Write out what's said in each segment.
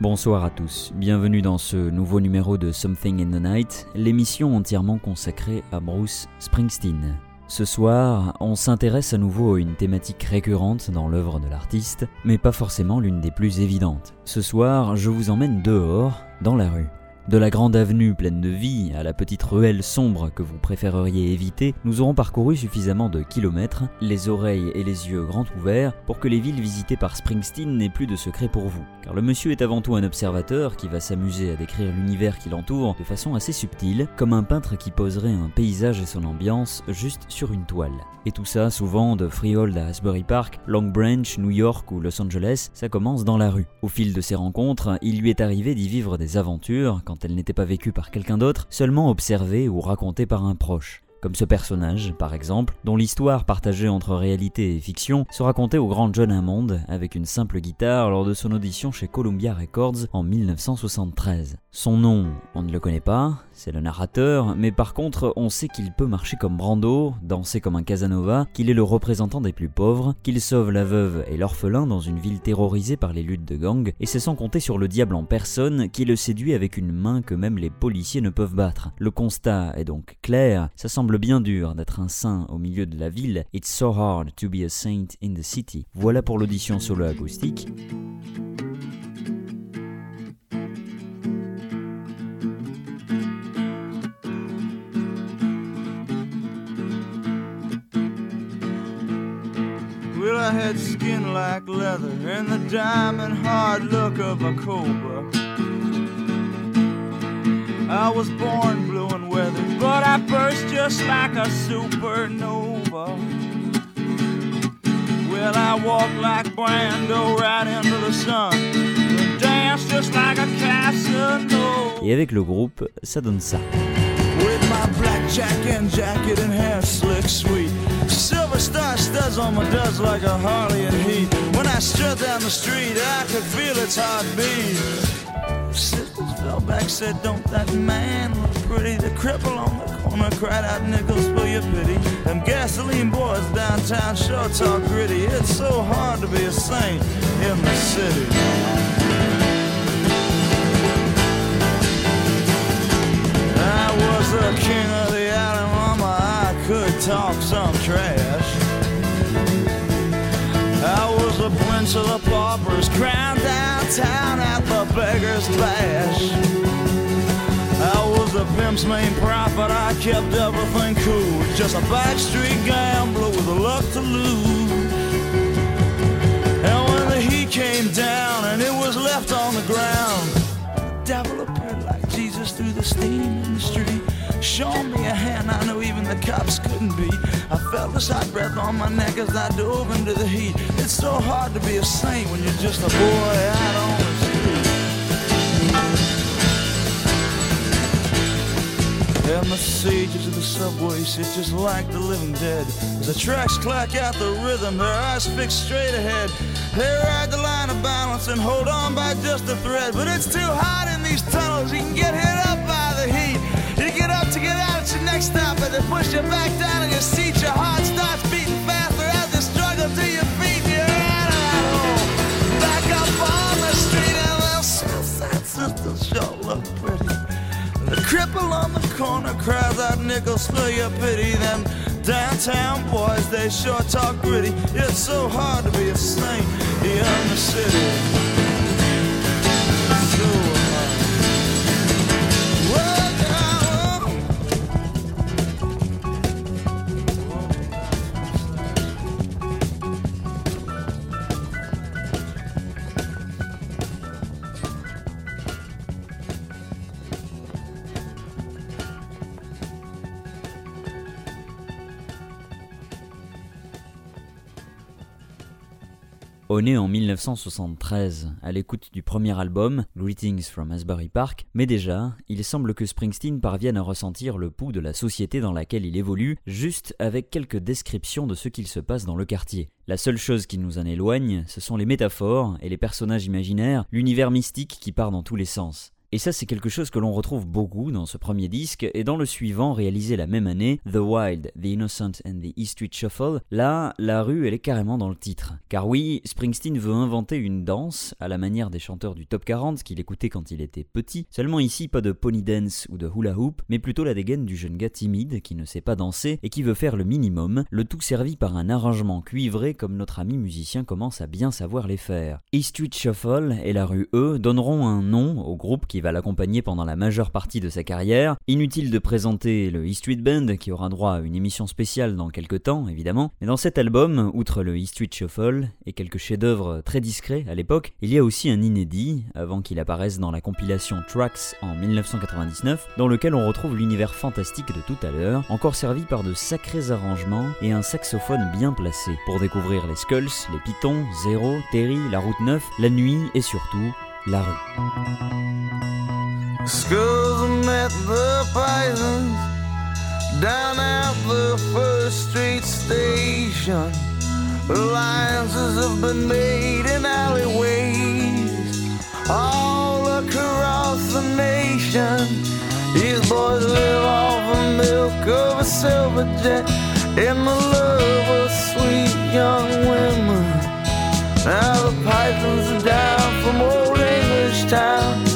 Bonsoir à tous, bienvenue dans ce nouveau numéro de Something in the Night, l'émission entièrement consacrée à Bruce Springsteen. Ce soir, on s'intéresse à nouveau à une thématique récurrente dans l'œuvre de l'artiste, mais pas forcément l'une des plus évidentes. Ce soir, je vous emmène dehors, dans la rue. De la grande avenue pleine de vie à la petite ruelle sombre que vous préféreriez éviter, nous aurons parcouru suffisamment de kilomètres, les oreilles et les yeux grands ouverts, pour que les villes visitées par Springsteen n'aient plus de secret pour vous. Car le monsieur est avant tout un observateur qui va s'amuser à décrire l'univers qui l'entoure de façon assez subtile, comme un peintre qui poserait un paysage et son ambiance juste sur une toile. Et tout ça, souvent de Freehold à Asbury Park, Long Branch, New York ou Los Angeles, ça commence dans la rue. Au fil de ces rencontres, il lui est arrivé d'y vivre des aventures quand elle n'était pas vécue par quelqu'un d'autre, seulement observée ou racontée par un proche comme ce personnage, par exemple, dont l'histoire partagée entre réalité et fiction se racontait au grand John Hammond avec une simple guitare lors de son audition chez Columbia Records en 1973. Son nom, on ne le connaît pas, c'est le narrateur, mais par contre, on sait qu'il peut marcher comme Brando, danser comme un Casanova, qu'il est le représentant des plus pauvres, qu'il sauve la veuve et l'orphelin dans une ville terrorisée par les luttes de gang, et c'est sans compter sur le diable en personne qui le séduit avec une main que même les policiers ne peuvent battre. Le constat est donc clair, ça semble bien dur d'être un saint au milieu de la ville. It's so hard to be a saint in the city. Voilà pour l'audition solo acoustique. Skin like leather and the diamond hard look of a cobra. I was born blue and weathered, but I burst just like a supernova. Well, I walk like Brando right into the sun, and dance just like a Casanova. Et avec le groupe, ça donne ça. With my blackjack and jacket and hair slick sweet. Star studs on my duds like a Harley and Heat. When I strut down the street, I could feel its heartbeat. Sisters fell back, said, Don't that man look pretty? The cripple on the corner cried out, Nickels, for your pity. Them gasoline boys downtown sure talk gritty. It's so hard to be a saint in the city. I was the king of the island, mama. I could talk some trash. Was the paupers, crowned downtown at the beggar's bash. I was the pimp's main prophet, I kept everything cool. Just a backstreet gambler with a luck to lose. And when the heat came down and it was left on the ground, the devil appeared like Jesus through the steam in the street. Showing me a hand I knew even the cops couldn't beat. I felt his hot breath on my neck as I dove into the heat. It's so hard to be a saint when you're just a boy out on the street. And the sages of the subway sit just like the living dead. As the tracks clack out the rhythm, their eyes fixed straight ahead. They ride the line of balance and hold on by just a thread. But it's too hot in these tunnels, you can get hit up by to get out at your next stop, and they push you back down in your seat. Your heart starts beating faster as you struggle to your feet. You're out of back up on the street, and those Southside sisters sure look pretty. The cripple on the corner cries out nickels for your pity. Them downtown boys, they sure talk gritty. It's so hard to be a saint in the city. On est en 1973, à l'écoute du premier album, Greetings from Asbury Park, mais déjà, il semble que Springsteen parvienne à ressentir le pouls de la société dans laquelle il évolue, juste avec quelques descriptions de ce qu'il se passe dans le quartier. La seule chose qui nous en éloigne, ce sont les métaphores et les personnages imaginaires, l'univers mystique qui part dans tous les sens. Et ça c'est quelque chose que l'on retrouve beaucoup dans ce premier disque et dans le suivant réalisé la même année, The Wild, The Innocent and the East Street Shuffle, là la rue elle est carrément dans le titre. Car oui, Springsteen veut inventer une danse à la manière des chanteurs du top 40 qu'il écoutait quand il était petit, seulement ici pas de pony dance ou de hula hoop, mais plutôt la dégaine du jeune gars timide qui ne sait pas danser et qui veut faire le minimum, le tout servi par un arrangement cuivré comme notre ami musicien commence à bien savoir les faire. East Street Shuffle et la rue E donneront un nom au groupe qui va l'accompagner pendant la majeure partie de sa carrière. Inutile de présenter le East Street Band qui aura droit à une émission spéciale dans quelques temps évidemment, mais dans cet album, outre le East Street Shuffle et quelques chefs-d'œuvre très discrets à l'époque, il y a aussi un inédit avant qu'il apparaisse dans la compilation Tracks en 1999 dans lequel on retrouve l'univers fantastique de tout à l'heure, encore servi par de sacrés arrangements et un saxophone bien placé pour découvrir les Skulls, les Pitons, Zero, Terry, la Route 9, la nuit et surtout la rue. Met the Pythons down at the First Street Station. Alliances have been made in alleyways all across the nation. These boys live off the milk of a silver jet and the love of sweet young women. Now the pythons are down for English town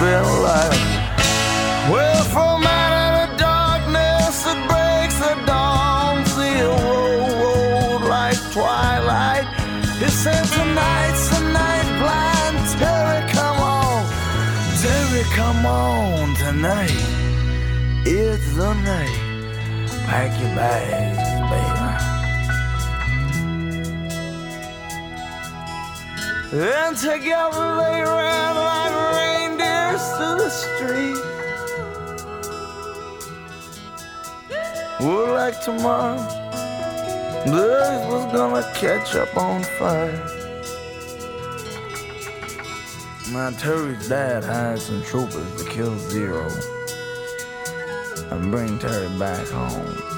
thief, and. Well, from out of the darkness that breaks the dawn, zero rolled like twilight. He said tonight's the night blind. Terry, come on. Terry, come on tonight. It's the night. Pack your bags, baby. And together they ran like to the street. Well, like tomorrow, earth was gonna catch up on fire. My Terry's dad hired some troopers to kill Zero and bring Terry back home.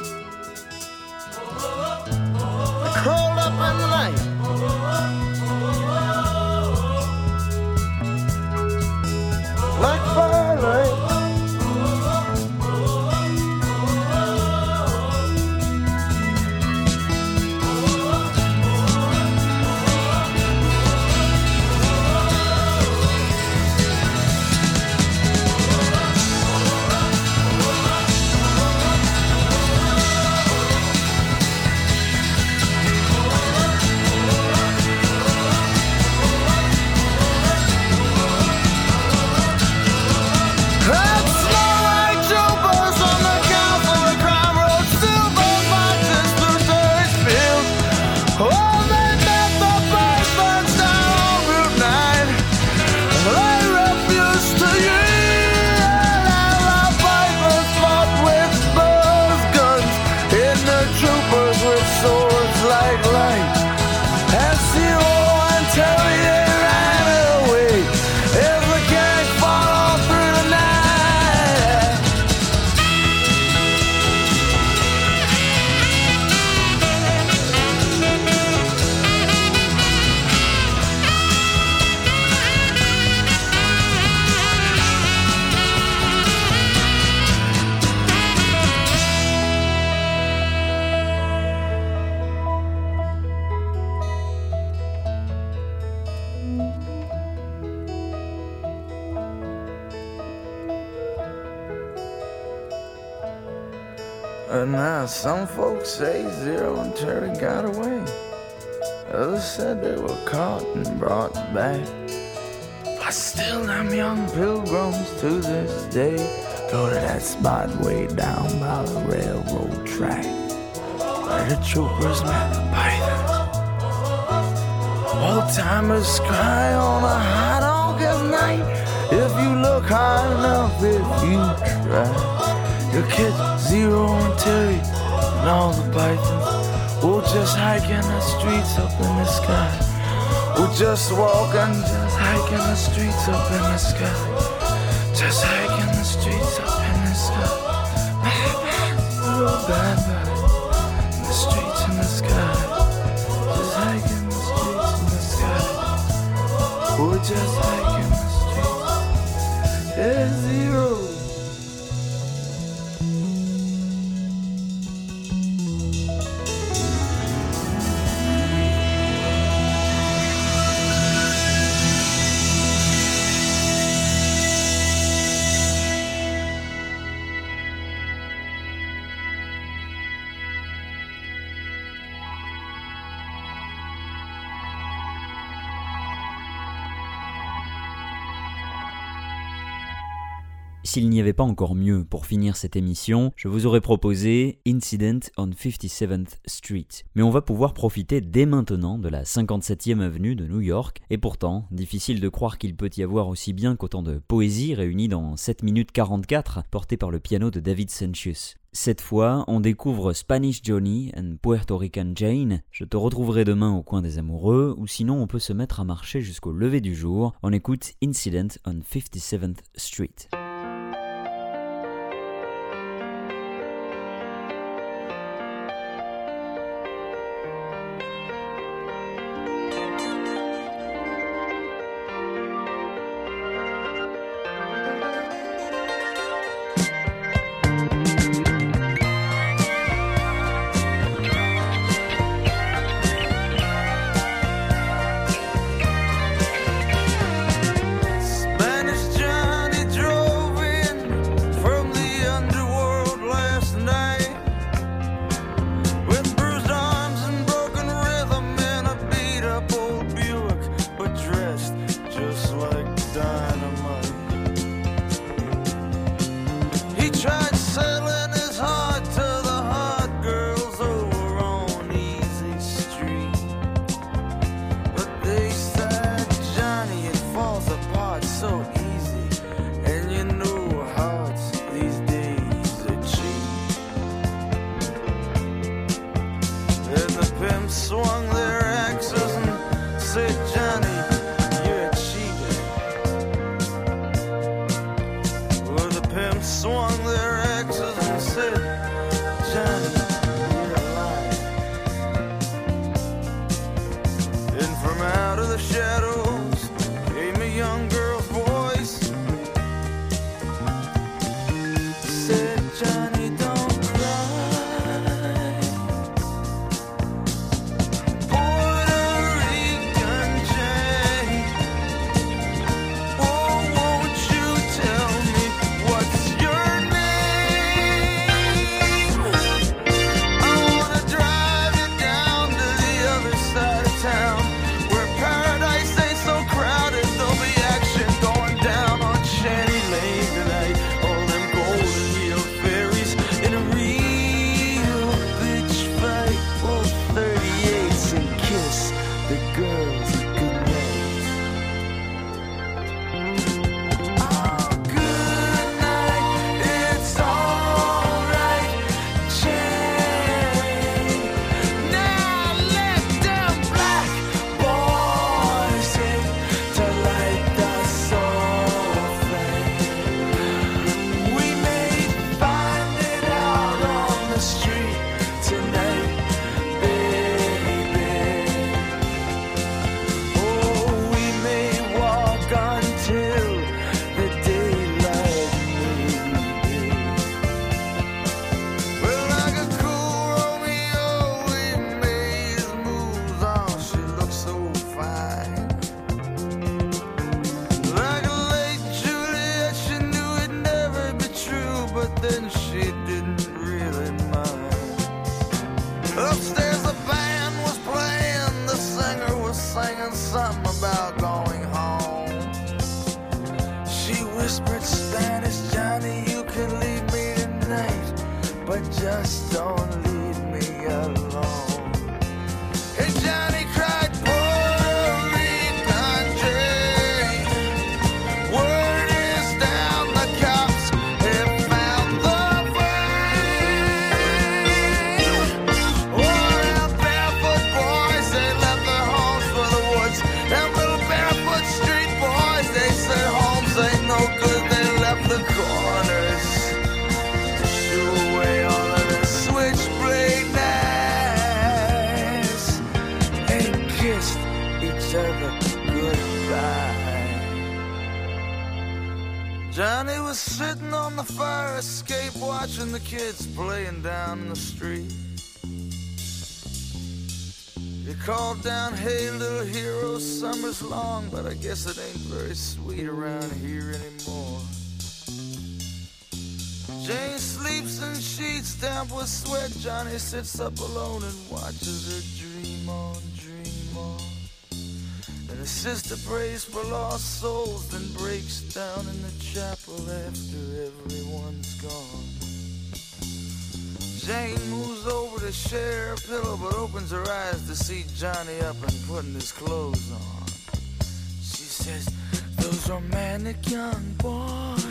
Like firelight. bright light. Folks say Zero and Terry got away. Others said they were caught and brought back. But still, them young pilgrims to this day go to that spot way down by the railroad track where the troopers met the pythons. Old timers cry on a hot August night. If you look high enough, if you try, you'll catch Zero and Terry and all the pythons. We'll just hike in the streets up in the sky. We'll just walk and just hike in the streets up in the sky. Just hike in the streets up in the sky. Bye bye, bye the streets in the sky. Just hike in the streets in the sky. We'll just hike in the streets. Yeah, zero. S'il n'y avait pas encore mieux pour finir cette émission, je vous aurais proposé Incident on 57th Street. Mais on va pouvoir profiter dès maintenant de la 57e avenue de New York, et pourtant, difficile de croire qu'il peut y avoir aussi bien qu'autant de poésie réunie dans 7 minutes 44 portée par le piano de David Sancius. Cette fois, on découvre Spanish Johnny and Puerto Rican Jane. Je te retrouverai demain au coin des amoureux, ou sinon on peut se mettre à marcher jusqu'au lever du jour. On écoute Incident on 57th Street. Swung their axes and said, whispered Spanish, Johnny, you can leave me tonight, but just don't leave me alone. Kids playing down the street. He called down, hey little hero, summer's long, but I guess it ain't very sweet around here anymore. Jane sleeps in sheets damp with sweat. Johnny sits up alone and watches her dream on, dream on. And his sister prays for lost souls, then breaks down in the chapel after everyone's gone. Jane moves over to share a pillow, but opens her eyes to see Johnny up and putting his clothes on. She says, Those romantic young boys.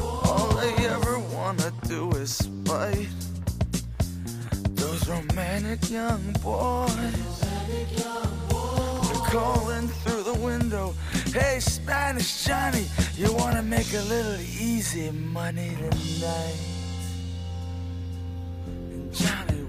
All they ever wanna do is fight. Those romantic young boys. They're calling through the window. Hey, Spanish Johnny, you wanna make a little easy money tonight? And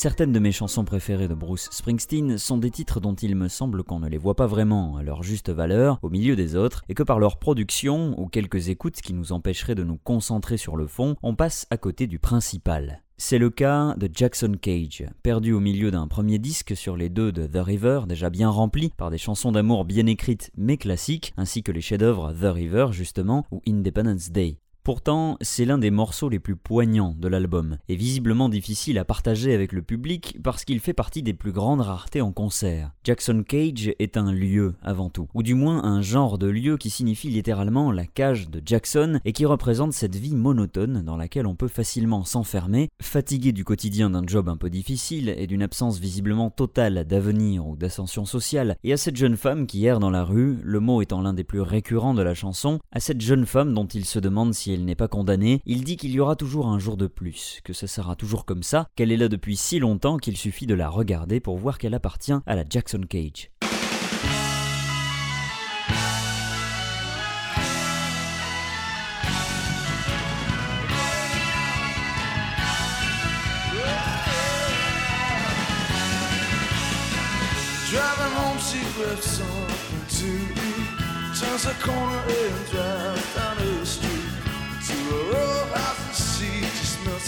Certaines de mes chansons préférées de Bruce Springsteen sont des titres dont il me semble qu'on ne les voit pas vraiment à leur juste valeur au milieu des autres et que par leur production ou quelques écoutes qui nous empêcheraient de nous concentrer sur le fond, on passe à côté du principal. C'est le cas de Jackson Cage, perdu au milieu d'un premier disque sur les deux de The River, déjà bien rempli par des chansons d'amour bien écrites mais classiques, ainsi que les chefs-d'œuvre The River justement ou Independence Day. Pourtant, c'est l'un des morceaux les plus poignants de l'album, et visiblement difficile à partager avec le public parce qu'il fait partie des plus grandes raretés en concert. Jackson Cage est un lieu avant tout, ou du moins un genre de lieu qui signifie littéralement la cage de Jackson et qui représente cette vie monotone dans laquelle on peut facilement s'enfermer, fatigué du quotidien d'un job un peu difficile et d'une absence visiblement totale d'avenir ou d'ascension sociale, et à cette jeune femme qui erre dans la rue, le mot étant l'un des plus récurrents de la chanson, à cette jeune femme dont il se demande si elle n'est pas condamnée, il dit qu'il y aura toujours un jour de plus, que ça sera toujours comme ça, qu'elle est là depuis si longtemps qu'il suffit de la regarder pour voir qu'elle appartient à la Jackson Cage.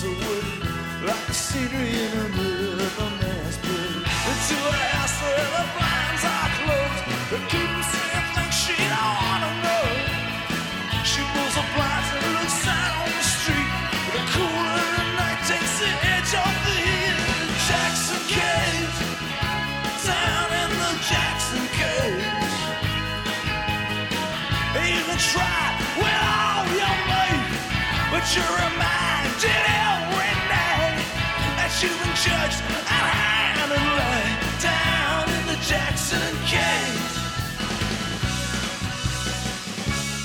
Melts away like the scenery in a middle man's bed. Into a house where the blinds are closed, but keep saying things she don't wanna know. She pulls the blinds and looks out on the street. The cooler of the night takes the edge off the heat. Jackson Cage down in the Jackson cage. You can try with all your might, but you're reminded and down in the Jackson.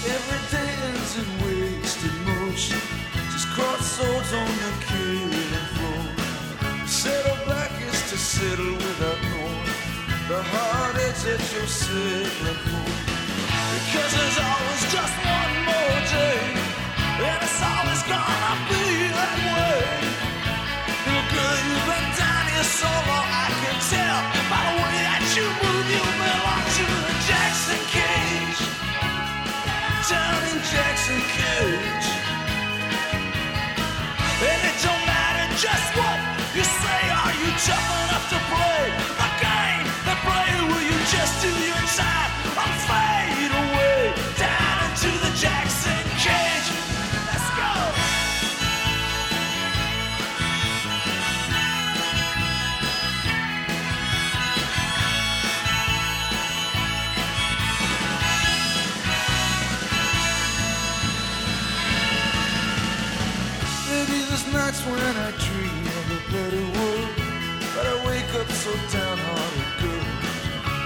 Every day ends in wasted motion, just crossroads on the killing floor. Settle to settle without knowing the heartaches that you're settling for. Because there's always just one more day, and it's always gonna be that way. Just what you say. Are you tough when I dream of a better world, but I wake up so downhearted, girl.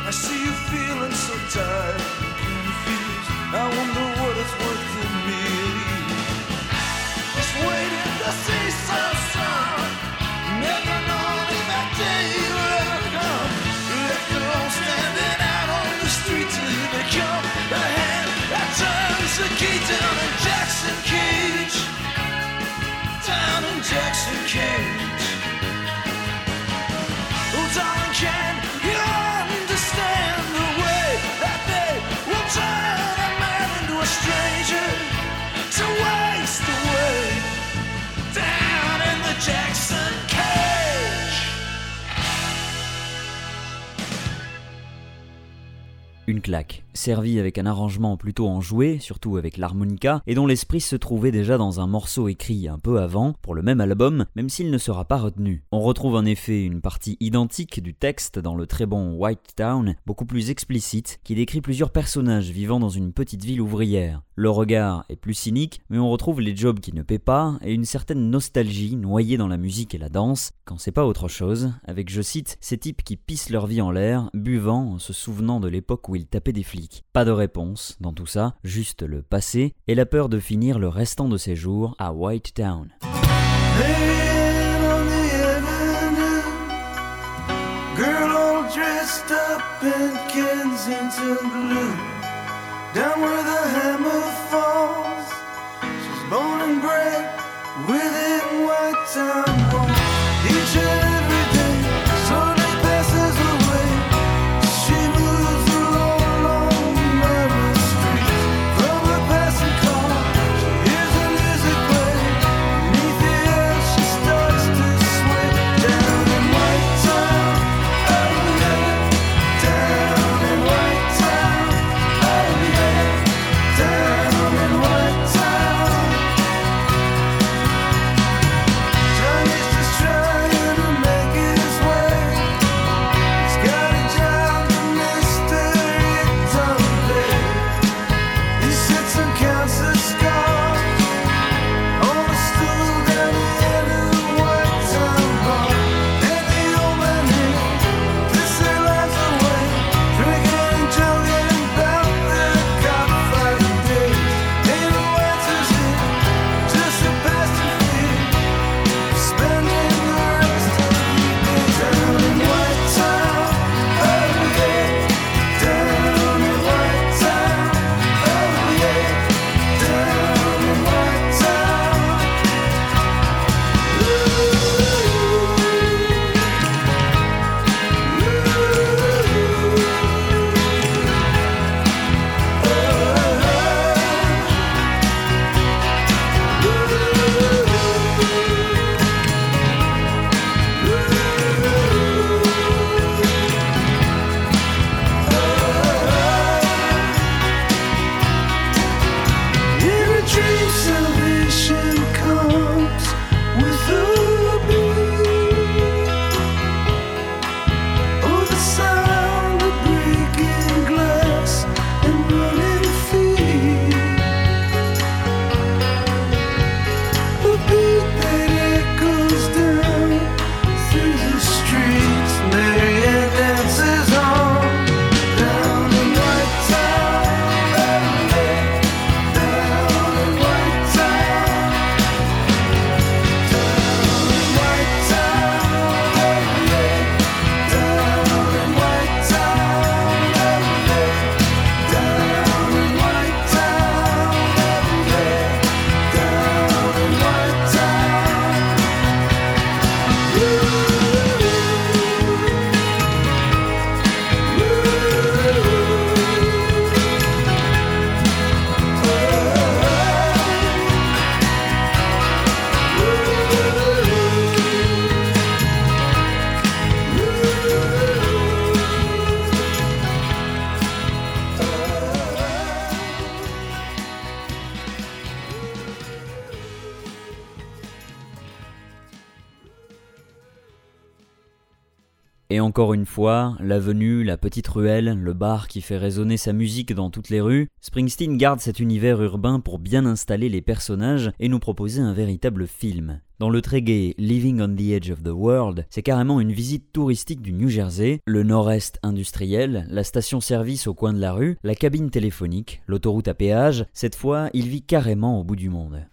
I see you feeling so tired and confused. I wonder what it's worth Oh, darling, can you understand the way that they will turn a man into a stranger waste away down in the Jackson Cage? Une claque, servie avec un arrangement plutôt enjoué, surtout avec l'harmonica, et dont l'esprit se trouvait déjà dans un morceau écrit un peu avant, pour le même album, même s'il ne sera pas retenu. On retrouve en effet une partie identique du texte dans le très bon White Town, beaucoup plus explicite, qui décrit plusieurs personnages vivant dans une petite ville ouvrière. Le regard est plus cynique, mais on retrouve les jobs qui ne paient pas, et une certaine nostalgie noyée dans la musique et la danse, quand c'est pas autre chose, avec, je cite, ces types qui pissent leur vie en l'air, buvant, en se souvenant de l'époque où ils tapaient des flics. Pas de réponse dans tout ça, juste le passé, et la peur de finir le restant de ses jours à White Town. Et encore une fois, l'avenue, la petite ruelle, le bar qui fait résonner sa musique dans toutes les rues, Springsteen garde cet univers urbain pour bien installer les personnages et nous proposer un véritable film. Dans le très gai Living on the Edge of the World, c'est carrément une visite touristique du New Jersey, le nord-est industriel, la station-service au coin de la rue, la cabine téléphonique, l'autoroute à péage. Cette fois, il vit carrément au bout du monde.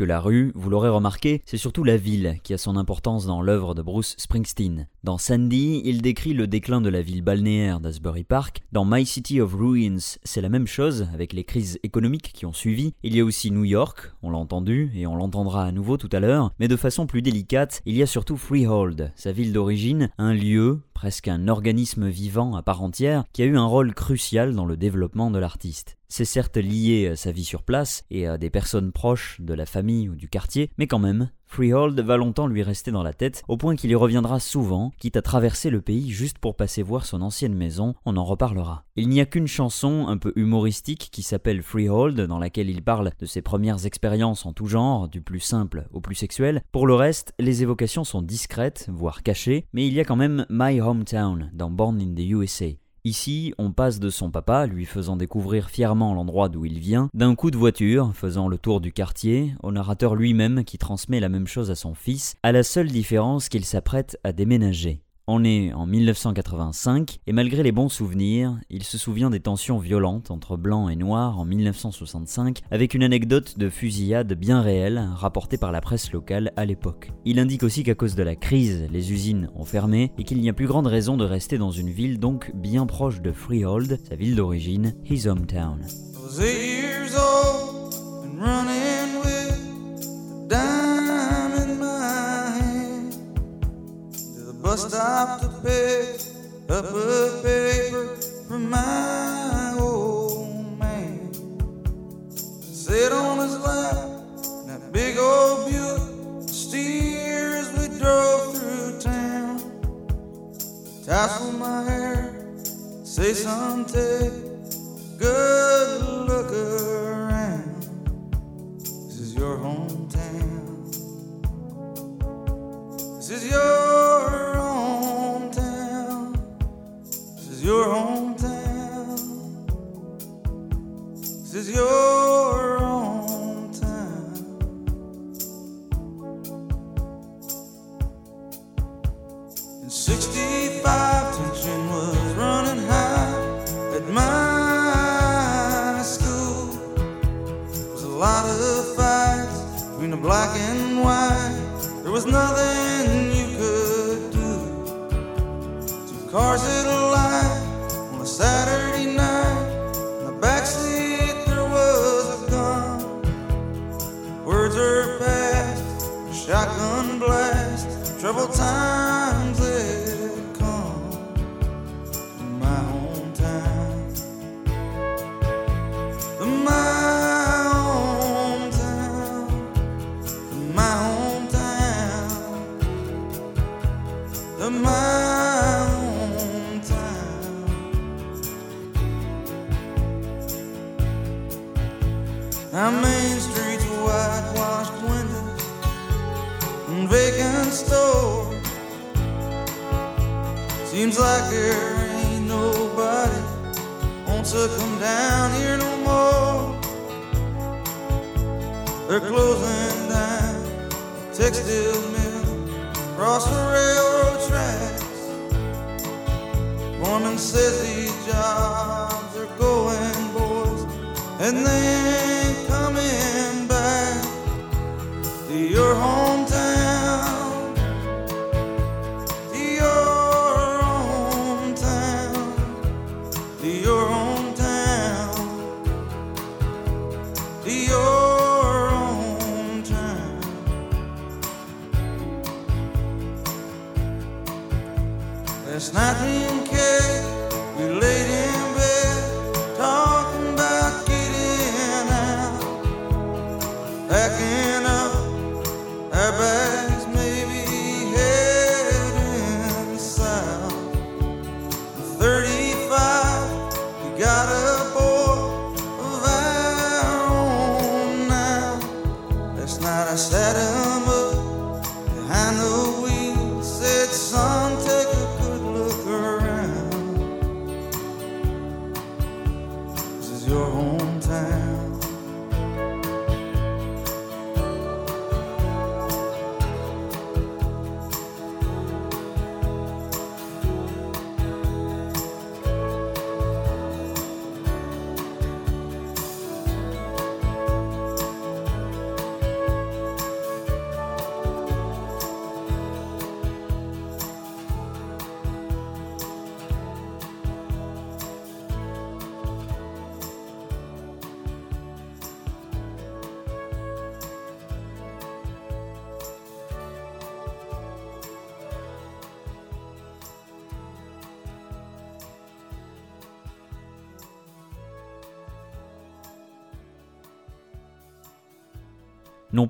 Que la rue, vous l'aurez remarqué, c'est surtout la ville qui a son importance dans l'œuvre de Bruce Springsteen. Dans Sandy, il décrit le déclin de la ville balnéaire d'Asbury Park. Dans My City of Ruins, c'est la même chose avec les crises économiques qui ont suivi. Il y a aussi New York, on l'a entendu et on l'entendra à nouveau tout à l'heure, mais de façon plus délicate, il y a surtout Freehold, sa ville d'origine, un lieu presque un organisme vivant à part entière qui a eu un rôle crucial dans le développement de l'artiste. C'est certes lié à sa vie sur place et à des personnes proches de la famille ou du quartier, mais quand même, Freehold va longtemps lui rester dans la tête, au point qu'il y reviendra souvent, quitte à traverser le pays juste pour passer voir son ancienne maison, on en reparlera. Il n'y a qu'une chanson un peu humoristique qui s'appelle Freehold, dans laquelle il parle de ses premières expériences en tout genre, du plus simple au plus sexuel. Pour le reste, les évocations sont discrètes, voire cachées, mais il y a quand même My Hometown dans Born in the USA. Ici, on passe de son papa, lui faisant découvrir fièrement l'endroit d'où il vient, d'un coup de voiture, faisant le tour du quartier, au narrateur lui-même qui transmet la même chose à son fils, à la seule différence qu'il s'apprête à déménager. On est en 1985 et malgré les bons souvenirs, il se souvient des tensions violentes entre blancs et noirs en 1965 avec une anecdote de fusillade bien réelle rapportée par la presse locale à l'époque. Il indique aussi qu'à cause de la crise, les usines ont fermé et qu'il n'y a plus grande raison de rester dans une ville donc bien proche de Freehold, sa ville d'origine, his hometown. Bus stop to pick up a paper from my old man. Sit on his lap, that big old Buick, steer as we drove through town. Tassel my hair, say something, good look around. This is your hometown. This is your hometown. This is your hometown. This is your hometown. In 65, tension was running high at my school. There was a lot of fights between the black and white. There was nothing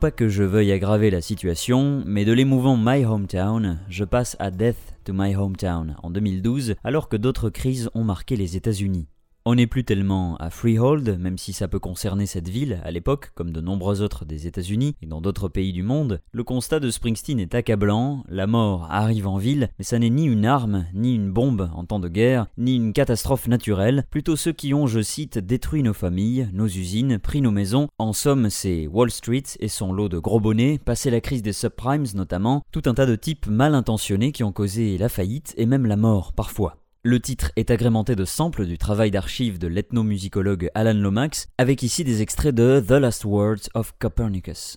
pas que je veuille aggraver la situation, mais de l'émouvant My Hometown, je passe à Death to My Hometown en 2012, alors que d'autres crises ont marqué les États-Unis. On n'est plus tellement à Freehold, même si ça peut concerner cette ville à l'époque, comme de nombreux autres des États-Unis et dans d'autres pays du monde. Le constat de Springsteen est accablant, la mort arrive en ville, mais ça n'est ni une arme, ni une bombe en temps de guerre, ni une catastrophe naturelle, plutôt ceux qui ont, je cite, détruit nos familles, nos usines, pris nos maisons. En somme, c'est Wall Street et son lot de gros bonnets, passé la crise des subprimes notamment, tout un tas de types mal intentionnés qui ont causé la faillite et même la mort parfois. Le titre est agrémenté de samples du travail d'archives de l'ethnomusicologue Alan Lomax, avec ici des extraits de The Last Words of Copernicus.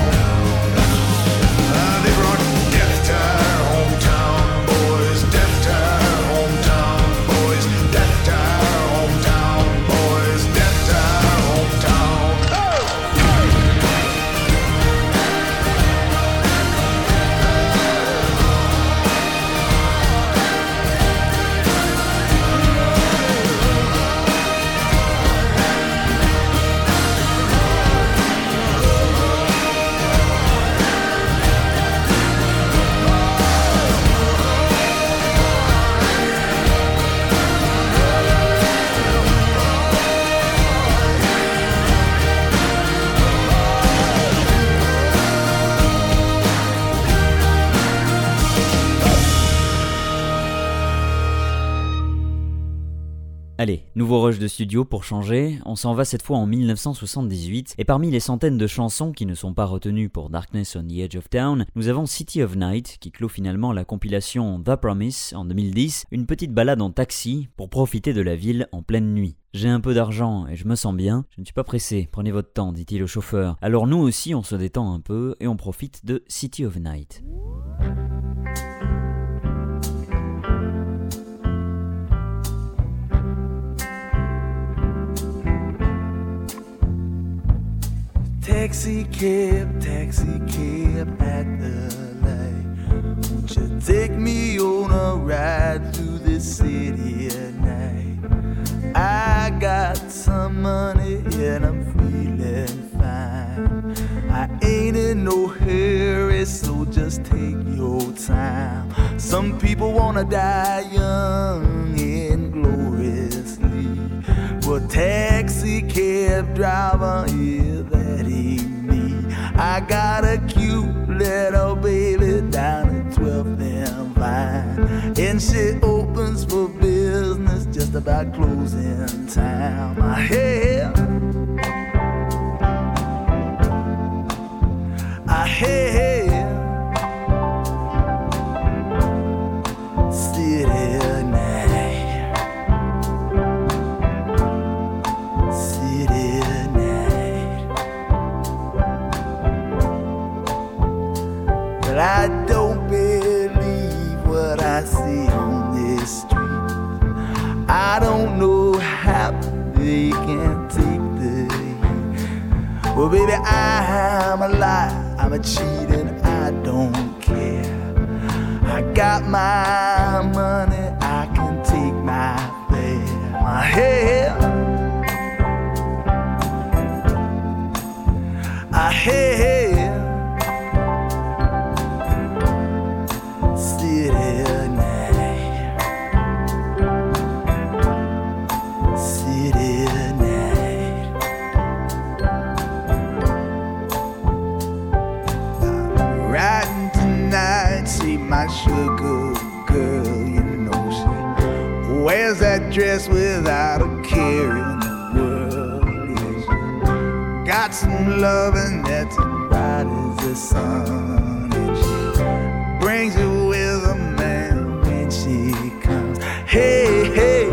nouveau rush de studio pour changer, on s'en va cette fois en 1978, et parmi les centaines de chansons qui ne sont pas retenues pour Darkness on the Edge of Town, nous avons City of Night, qui clôt finalement la compilation The Promise en 2010, une petite balade en taxi pour profiter de la ville en pleine nuit. J'ai un peu d'argent et je me sens bien, je ne suis pas pressé, prenez votre temps, dit-il au chauffeur. Alors nous aussi on se détend un peu et on profite de City of Night. Taxi cab, taxi cab at the light. Won't you take me on a ride through the city at night? I got some money and I'm feeling fine. I ain't in no hurry, so just take your time. Some people wanna die young and gloriously, but taxi cab driver, yeah. I got a cute little baby down at 12th and Vine. And she opens for business just about closing time. My. I hear baby, I'm a lie. I'm a cheat and I don't care. I got my without a care in the world. She got some loving that's bright as the sun, and she brings it with a man when she comes. Hey, hey.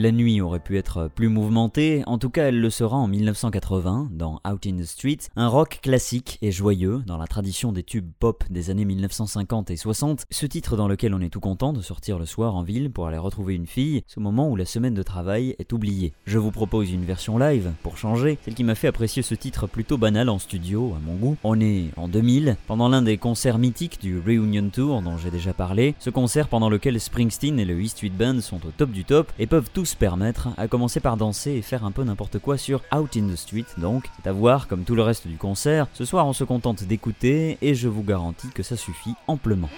La nuit aurait pu être plus mouvementée, en tout cas elle le sera en 1980 dans Out in the Street, un rock classique et joyeux dans la tradition des tubes pop des années 1950 et 60, ce titre dans lequel on est tout content de sortir le soir en ville pour aller retrouver une fille, ce moment où la semaine de travail est oubliée. Je vous propose une version live pour changer, celle qui m'a fait apprécier ce titre plutôt banal en studio à mon goût. On est en 2000, pendant l'un des concerts mythiques du Reunion Tour dont j'ai déjà parlé, ce concert pendant lequel Springsteen et le E Street Band sont au top du top et peuvent tous permettre, à commencer par danser et faire un peu n'importe quoi sur Out in the Street donc. C'est à voir comme tout le reste du concert. Ce soir on se contente d'écouter et je vous garantis que ça suffit amplement.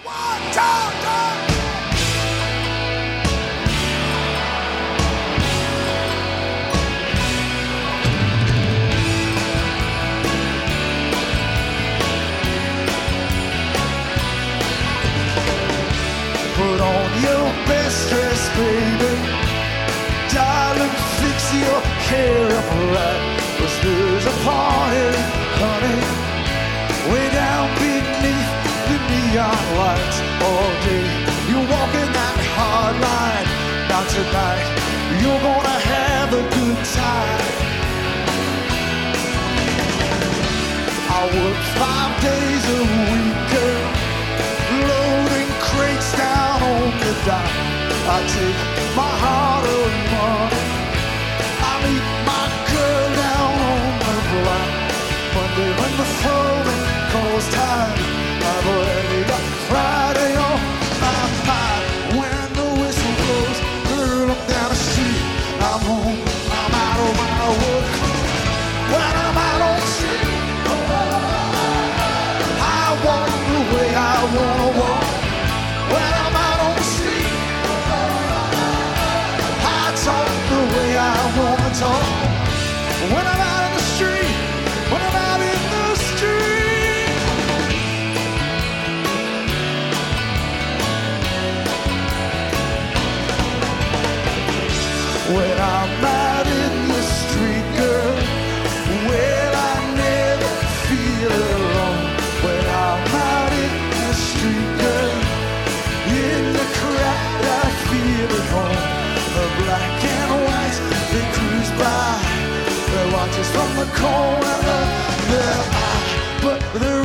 Hair up right. Cause there's a party, honey, way down beneath the neon lights oh, all day. You're walking that hard line. Now tonight, you're gonna have a good time. I work five days a week, girl loading crates down on the dock. I take my eye. But there ain't there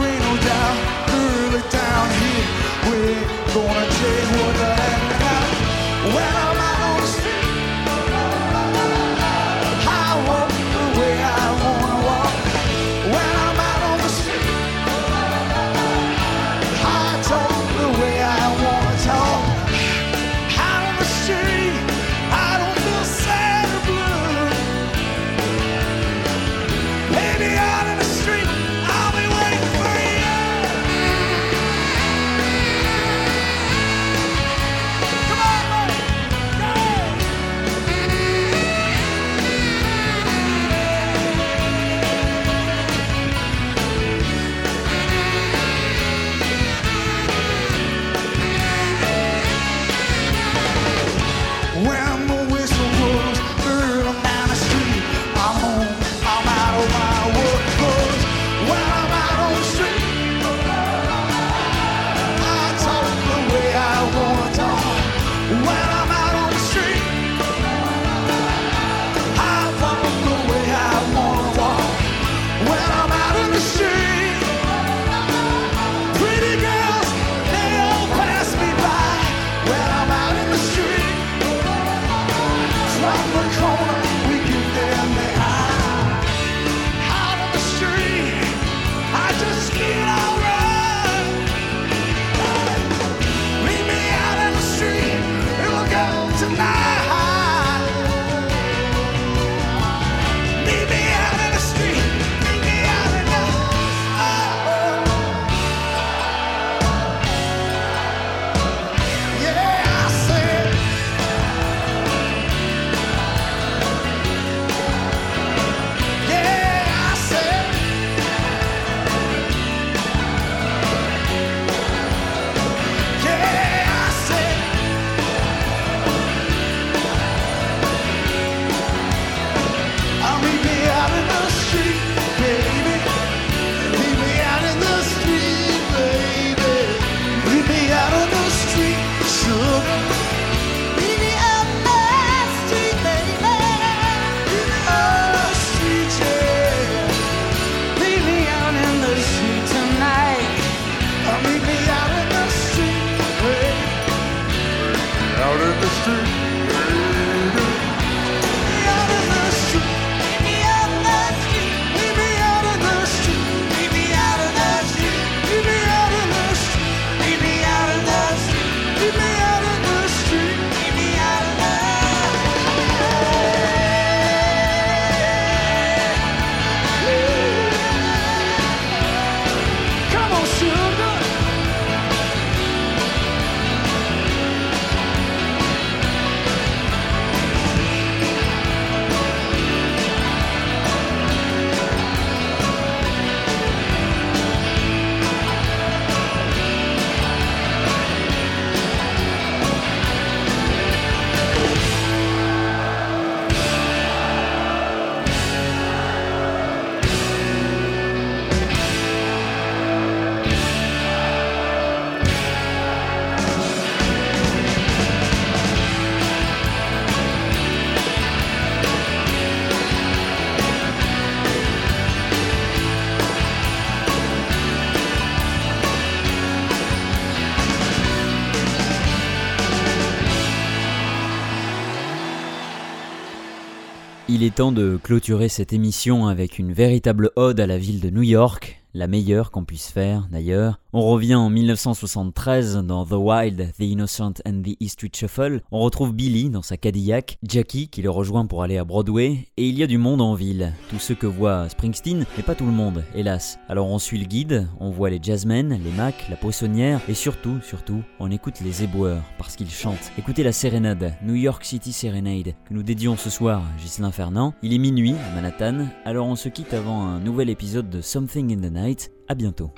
temps de clôturer cette émission avec une véritable ode à la ville de New York, la meilleure qu'on puisse faire d'ailleurs. On revient en 1973 dans The Wild, The Innocent and the East Street Shuffle. On retrouve Billy dans sa Cadillac, Jackie qui le rejoint pour aller à Broadway, et il y a du monde en ville. Tout ce que voit Springsteen, mais pas tout le monde, hélas. Alors on suit le guide, on voit les jazzmen, les macs, la poissonnière, et surtout, surtout, on écoute les éboueurs parce qu'ils chantent. Écoutez la sérénade, New York City Serenade, que nous dédions ce soir à Ghislain Fernand. Il est minuit à Manhattan, alors on se quitte avant un nouvel épisode de Something in the Night à bientôt.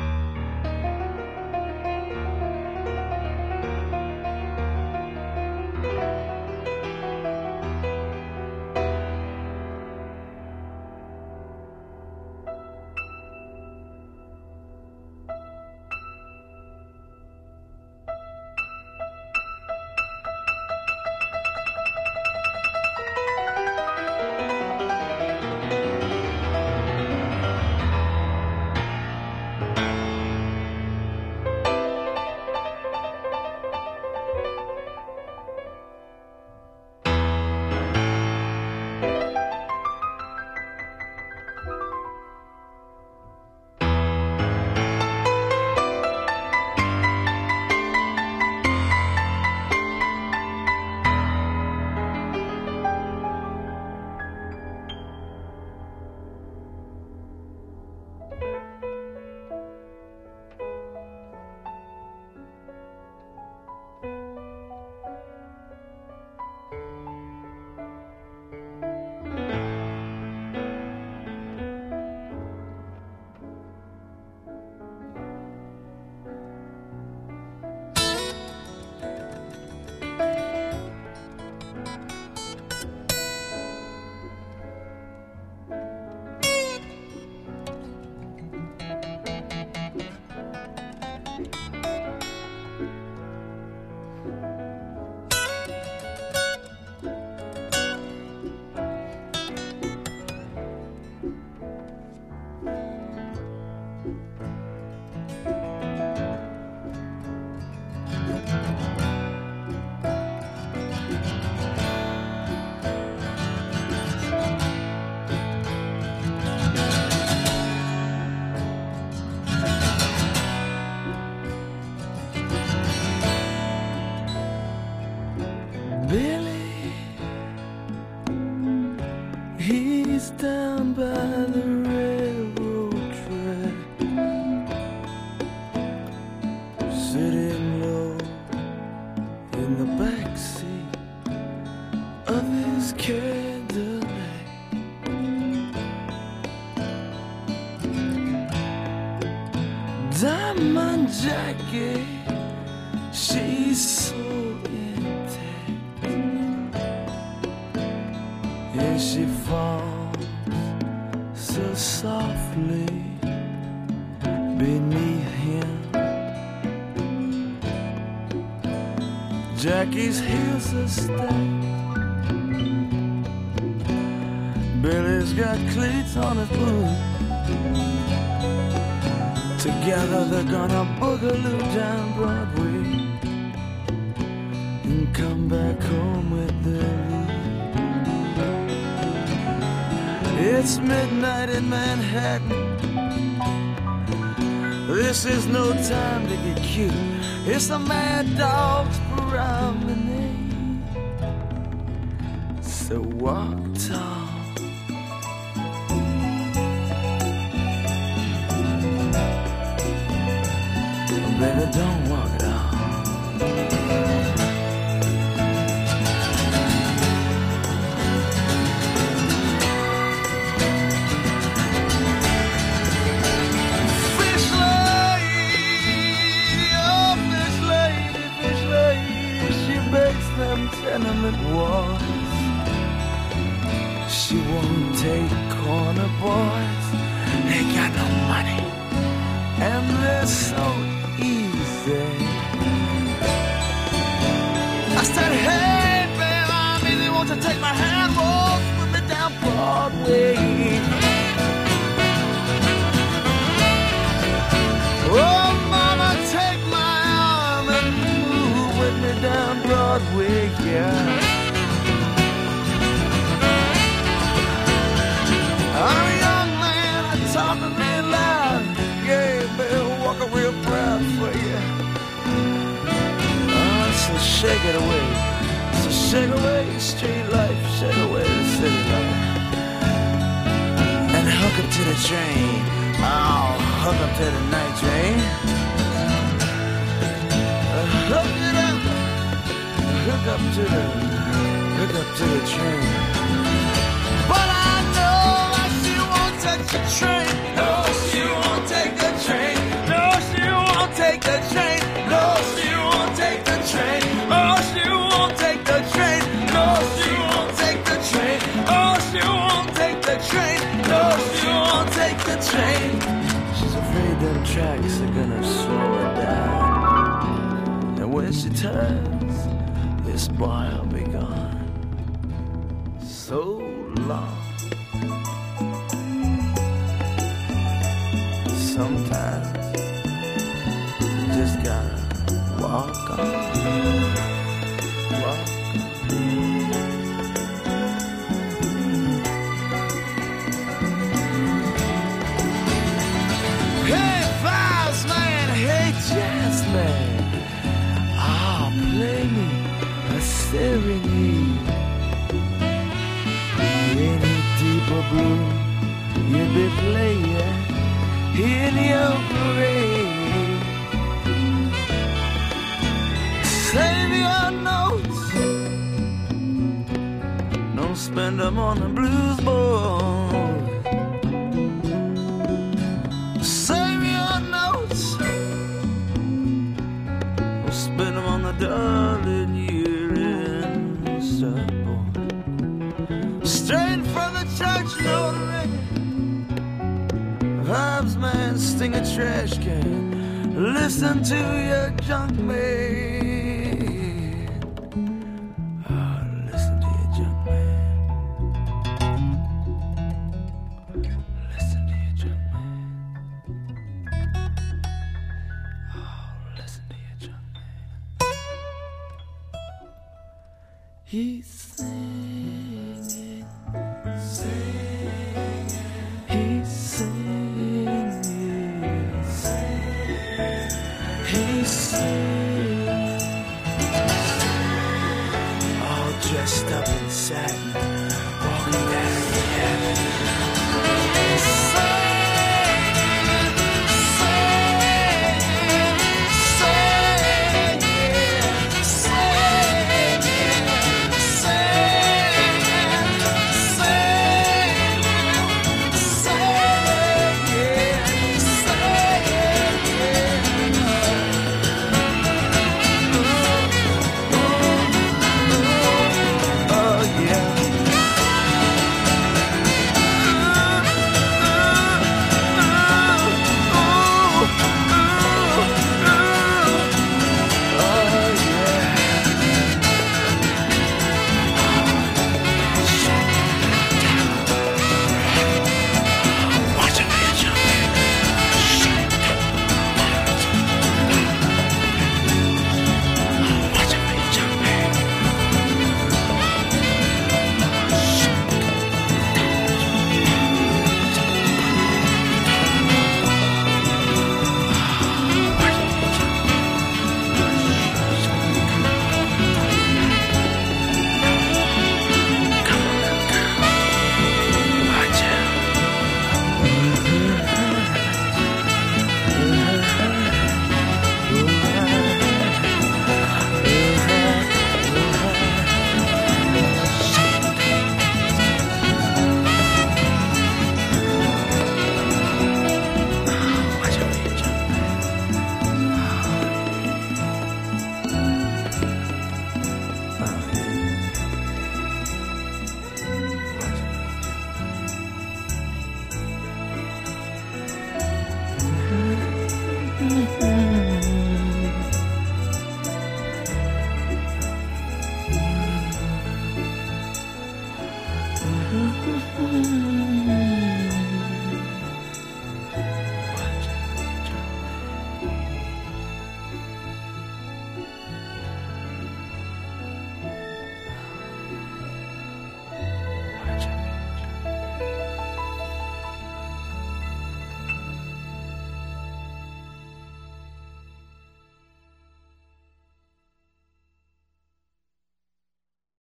Stacked. Billy's got cleats on his boots. Together they're gonna boogaloo down Broadway and come back home with loot. It's midnight in Manhattan. This is no time to get cute. It's the mad dog's promenade. So take corner boys, train. Oh, hook up to the night train. Hook it up. Hook up to the, hook up to the train. But I know that she won't touch the train. No, she won't take the train. No, she won't take the train. Tracks are gonna slow her down. And when she turns, this boy'll be gone. So long. Sometimes you just gotta walk on. Walk on. Hey, a serenade. Any deeper blue you'd be playing in your parade. Save your notes, don't spend them on the blues board. Man, a trash can. Listen to your junk man.